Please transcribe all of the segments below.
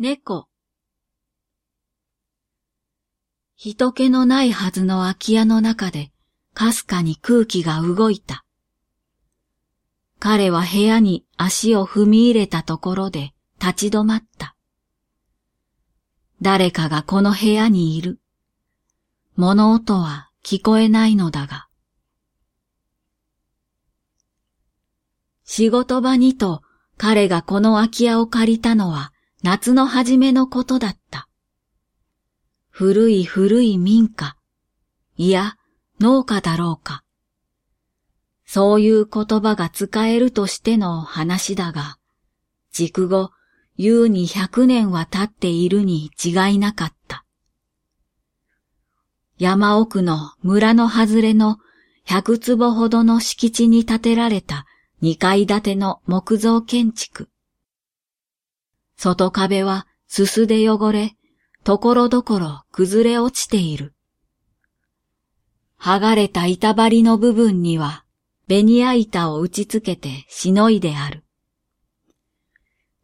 猫。人気のないはずの空き家の中で、かすかに空気が動いた。彼は部屋に足を踏み入れたところで立ち止まった。誰かがこの部屋にいる。物音は聞こえないのだが。仕事場にと彼がこの空き家を借りたのは夏の初めのことだった。古い古い民家、いや農家だろうか。そういう言葉が使えるとしての話だが、軸後、優に百年は経っているに違いなかった。山奥の村の外れの百坪ほどの敷地に建てられた二階建ての木造建築。外壁はすすで汚れ、ところどころ崩れ落ちている。剥がれた板張りの部分には、ベニヤ板を打ち付けてしのいである。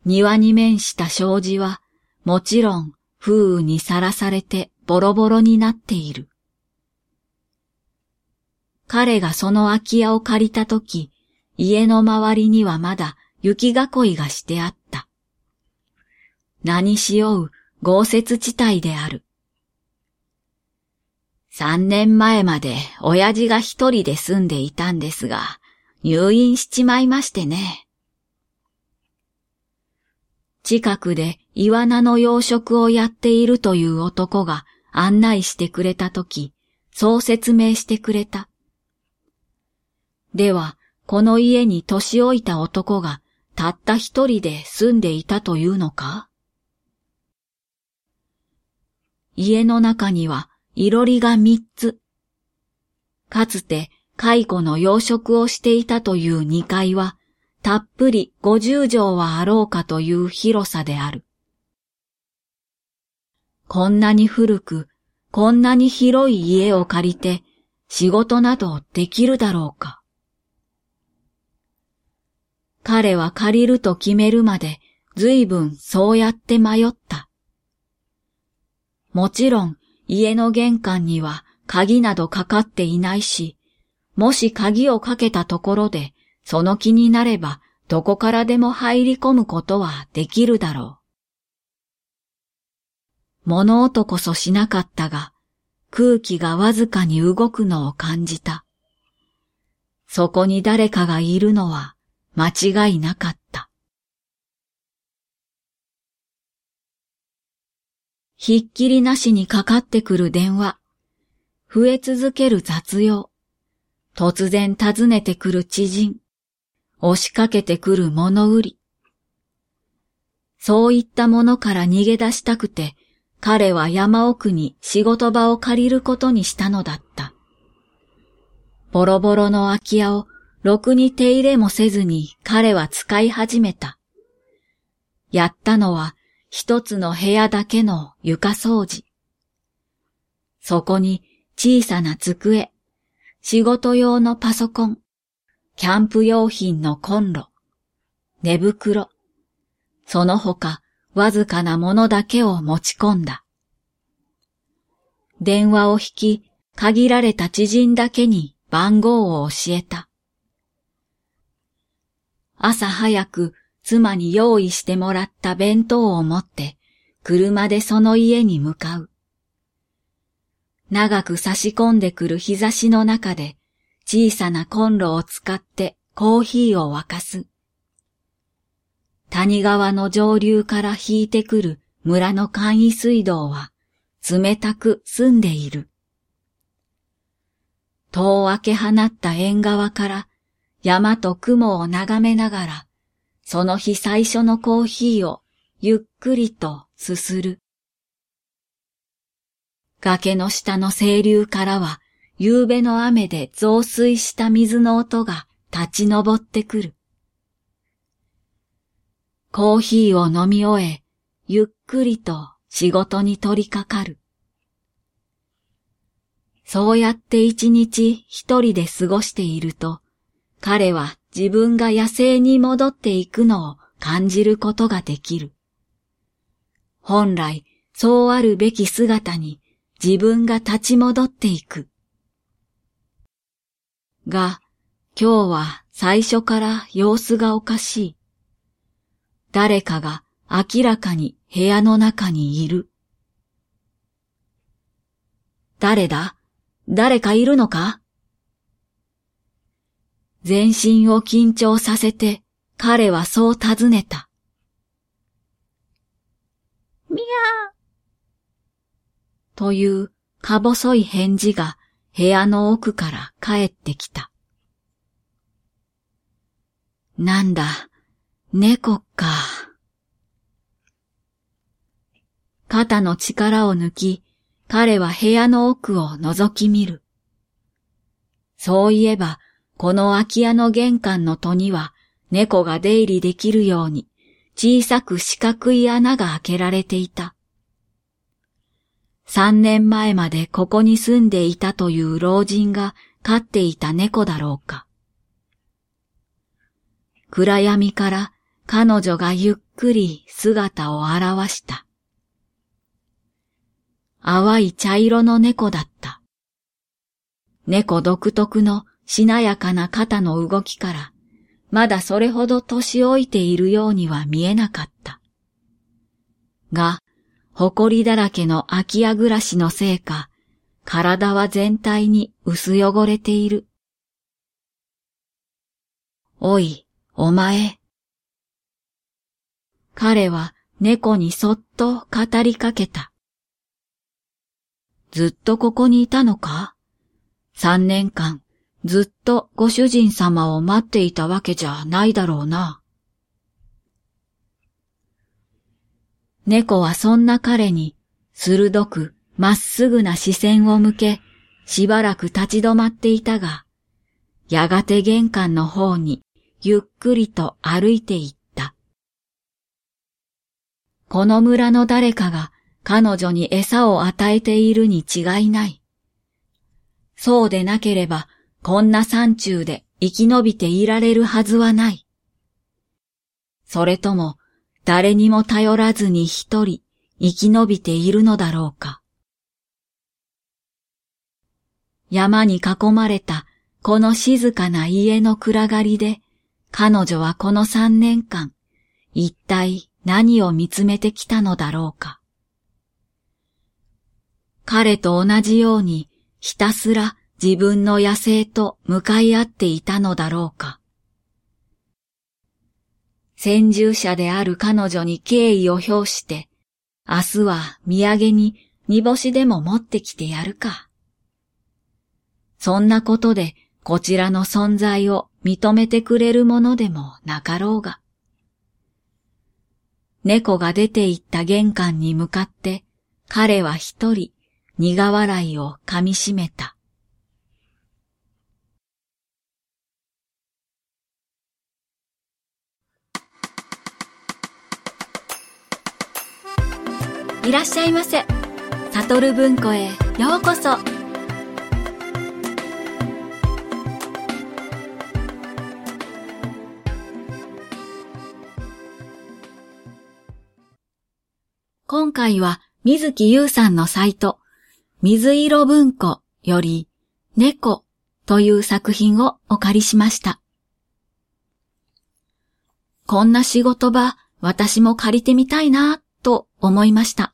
庭に面した障子は、もちろん風雨にさらされてボロボロになっている。彼がその空き家を借りたとき、家の周りにはまだ雪囲いがしてあった。何しよう豪雪地帯である。三年前まで親父が一人で住んでいたんですが、入院しちまいましてね。近くでイワナの養殖をやっているという男が案内してくれたとき、そう説明してくれた。では、この家に年老いた男がたった一人で住んでいたというのか？家の中にはいろりが三つ。かつて蚕の養殖をしていたという二階はたっぷり五十畳はあろうかという広さである。こんなに古く、こんなに広い家を借りて仕事などできるだろうか。彼は借りると決めるまで随分そうやって迷った。もちろん家の玄関には鍵などかかっていないし、もし鍵をかけたところでその気になればどこからでも入り込むことはできるだろう。物音こそしなかったが、空気がわずかに動くのを感じた。そこに誰かがいるのは間違いなかった。ひっきりなしにかかってくる電話、増え続ける雑用、突然訪ねてくる知人、押しかけてくる物売り。そういったものから逃げ出したくて、彼は山奥に仕事場を借りることにしたのだった。ボロボロの空き家をろくに手入れもせずに彼は使い始めた。やったのは一つの部屋だけの床掃除。そこに小さな机、仕事用のパソコン、キャンプ用品のコンロ、寝袋、その他わずかなものだけを持ち込んだ。電話を引き、限られた知人だけに番号を教えた。朝早く妻に用意してもらった弁当を持って車でその家に向かう。長く差し込んでくる日差しの中で小さなコンロを使ってコーヒーを沸かす。谷川の上流から引いてくる村の簡易水道は冷たく澄んでいる。戸を開け放った縁側から山と雲を眺めながら、その日最初のコーヒーをゆっくりとすする。崖の下の清流からは、夕べの雨で増水した水の音が立ち上ってくる。コーヒーを飲み終え、ゆっくりと仕事に取り掛かる。そうやって一日一人で過ごしていると、彼は自分が野生に戻っていくのを感じることができる。本来そうあるべき姿に自分が立ち戻っていく。が、今日は最初から様子がおかしい。誰かが明らかに部屋の中にいる。誰だ？誰かいるのか？全身を緊張させて彼はそう尋ねた。みやーというか細い返事が部屋の奥から帰ってきた。なんだ、猫か。肩の力を抜き、彼は部屋の奥を覗き見る。そういえば、この空き家の玄関の戸には猫が出入りできるように小さく四角い穴が開けられていた。三年前までここに住んでいたという老人が飼っていた猫だろうか。暗闇から彼女がゆっくり姿を現した。淡い茶色の猫だった。猫独特のしなやかな肩の動きから、まだそれほど年老いているようには見えなかった。が、埃だらけの空き家暮らしのせいか、体は全体に薄汚れている。おい、お前。彼は猫にそっと語りかけた。ずっとここにいたのか？三年間ずっとご主人様を待っていたわけじゃないだろうな。猫はそんな彼に鋭くまっすぐな視線を向け、しばらく立ち止まっていたが、やがて玄関の方にゆっくりと歩いていった。この村の誰かが彼女に餌を与えているに違いない。そうでなければこんな山中で生き延びていられるはずはない。それとも誰にも頼らずに一人生き延びているのだろうか。山に囲まれたこの静かな家の暗がりで彼女はこの三年間一体何を見つめてきたのだろうか。彼と同じようにひたすら自分の野生と向かい合っていたのだろうか。先住者である彼女に敬意を表して、明日は土産に煮干しでも持ってきてやるか。そんなことでこちらの存在を認めてくれるものでもなかろうが。猫が出て行った玄関に向かって彼は一人苦笑いを噛み締めた。いらっしゃいませ。サトル文庫へようこそ。今回は水木優さんのサイト、水色文庫より猫という作品をお借りしました。こんな仕事場、私も借りてみたいな、と思いました。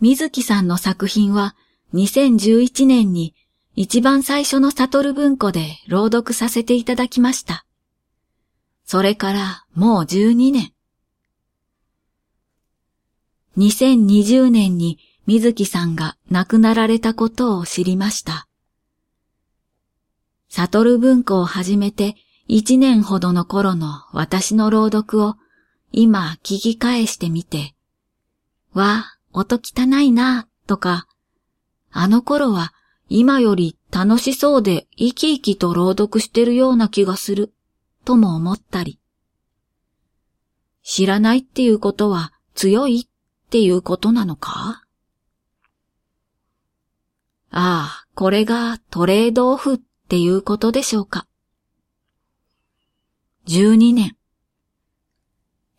水木さんの作品は2011年に一番最初の悟る文庫で朗読させていただきました。それからもう12年。2020年に水木さんが亡くなられたことを知りました。悟る文庫を始めて1年ほどの頃の私の朗読を今聞き返してみて、わ音汚いな、とか、あの頃は今より楽しそうで生き生きと朗読してるような気がする、とも思ったり。知らないっていうことは強いっていうことなのか？ああ、これがトレードオフっていうことでしょうか。12年。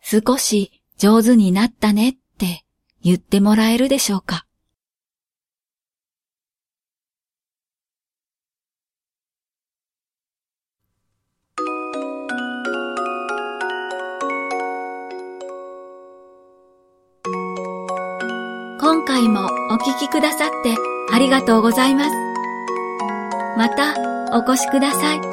少し上手になったねって言ってもらえるでしょうか？今回もお聞きくださってありがとうございます。またお越しください。